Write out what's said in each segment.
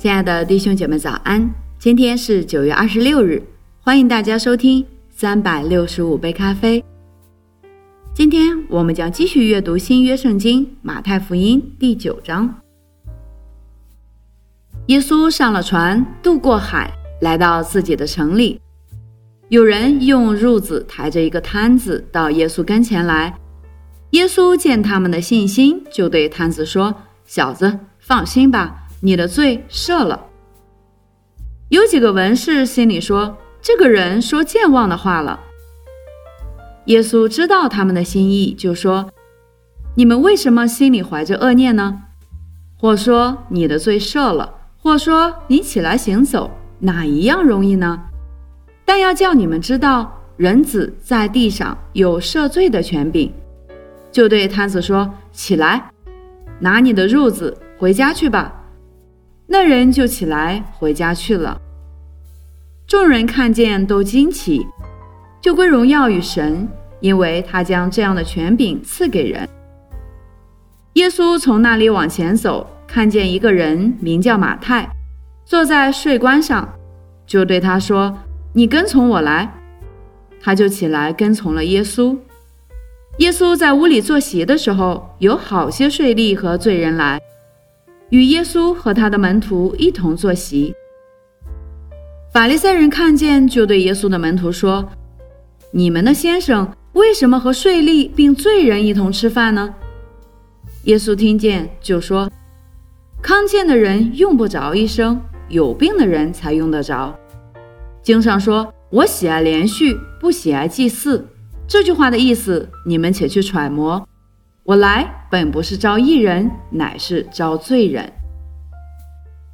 亲爱的弟兄姐妹，早安！今天是九月二十六日，欢迎大家收听三百六十五杯咖啡。今天我们将继续阅读新约圣经马太福音第九章。耶稣上了船，渡过海，来到自己的城里。有人用褥子抬着一个摊子到耶稣跟前来。耶稣见他们的信心，就对摊子说：“小子，放心吧，你的罪赦了。”有几个文士心里说：“这个人说健忘的话了。”耶稣知道他们的心意，就说：“你们为什么心里怀着恶念呢？或说你的罪赦了，或说你起来行走，哪一样容易呢？”但要叫你们知道，人子在地上有赦罪的权柄，就对摊子说：“起来，拿你的褥子回家去吧。”那人就起来回家去了。众人看见都惊奇，就归荣耀与神，因为他将这样的权柄赐给人。耶稣从那里往前走，看见一个人名叫马太，坐在税关上，就对他说。你跟从我来，他就起来跟从了耶稣。耶稣在屋里坐席的时候，有好些税吏和罪人来，与耶稣和他的门徒一同坐席。法利赛人看见，就对耶稣的门徒说：“你们的先生为什么和税吏并罪人一同吃饭呢？”耶稣听见，就说：“康健的人用不着医生，有病的人才用得着。”经上说：“我喜爱连续，不喜爱祭祀。”这句话的意思，你们且去揣摩。我来本不是招义人，乃是招罪人。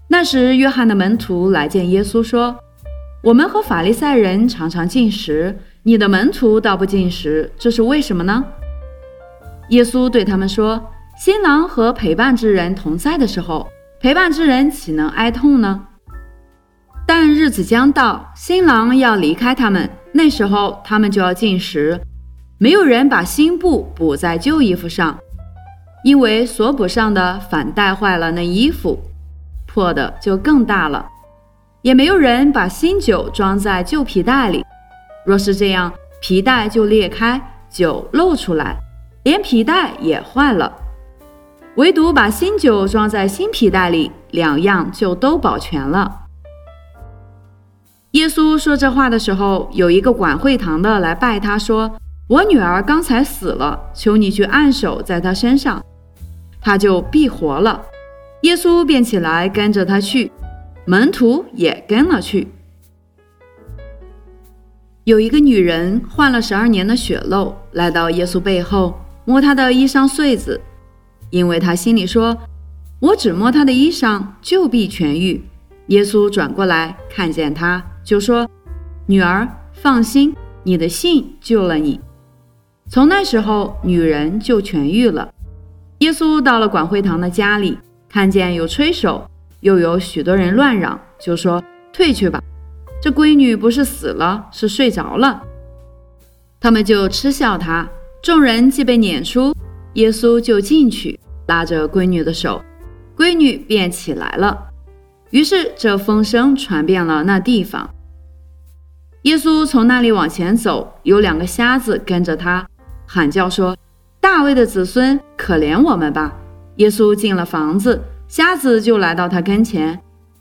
那时，约翰的门徒来见耶稣，说：“我们和法利赛人常常进食，你的门徒倒不进食，这是为什么呢？”耶稣对他们说：“新郎和陪伴之人同在的时候，陪伴之人岂能哀痛呢？”但日子将到，新郎要离开他们，那时候他们就要进食。没有人把新布补在旧衣服上，因为所补上的反带坏了那衣服，破的就更大了。也没有人把新酒装在旧皮袋里，若是这样，皮带就裂开，酒漏出来，连皮带也坏了。唯独把新酒装在新皮袋里，两样就都保全了。耶稣说这话的时候，有一个管会堂的来拜他，说：“我女儿刚才死了，求你去按手在她身上，她就必活了。”耶稣便起来跟着他去，门徒也跟了去。有一个女人患了十二年的血漏，来到耶稣背后摸他的衣裳穗子，因为她心里说：“我只摸他的衣裳，就必痊愈。”耶稣转过来看见他。就说：“女儿，放心，你的信救了你。”从那时候，女人就痊愈了。耶稣到了管会堂的家里，看见有吹手，又有许多人乱嚷，就说：“退去吧，这闺女不是死了，是睡着了。”他们就嗤笑他。众人既被撵出，耶稣就进去，拉着闺女的手，闺女便起来了。于是这风声传遍了那地方。耶稣从那里往前走，有两个瞎子跟着他，喊叫说：“大卫的子孙，可怜我们吧！”耶稣进了房子，瞎子就来到他跟前。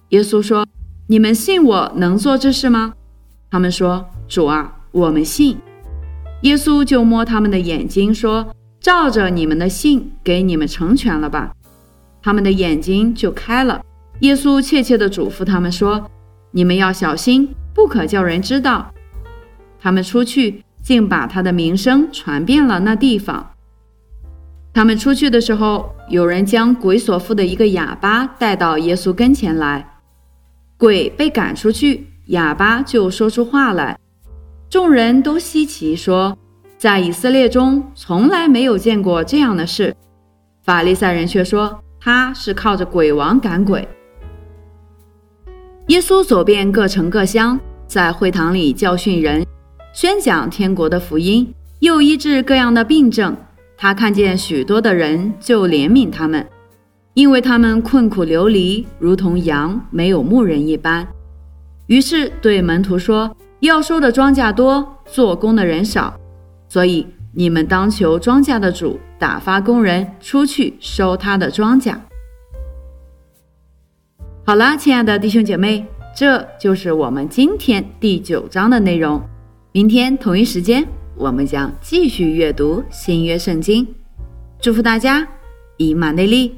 耶稣说：“你们信我能做这事吗？”他们说：“主啊，我们信。”耶稣就摸他们的眼睛说：“照着你们的信，给你们成全了吧。”他们的眼睛就开了。耶稣切切地嘱咐他们说：“你们要小心。”不可叫人知道，他们出去，竟把他的名声传遍了那地方。他们出去的时候，有人将鬼所附的一个哑巴带到耶稣跟前来，鬼被赶出去，哑巴就说出话来。众人都稀奇，说在以色列中从来没有见过这样的事。法利赛人却说他是靠着鬼王赶鬼。耶稣走遍各城各乡，在会堂里教训人，宣讲天国的福音，又医治各样的病症。他看见许多的人，就怜悯他们，因为他们困苦流离，如同羊没有牧人一般。于是对门徒说：“要收的庄稼多，做工的人少，所以你们当求庄稼的主打发工人出去收他的庄稼。”好了，亲爱的弟兄姐妹，这就是我们今天第九章的内容。明天同一时间，我们将继续阅读新约圣经。祝福大家，以马内利。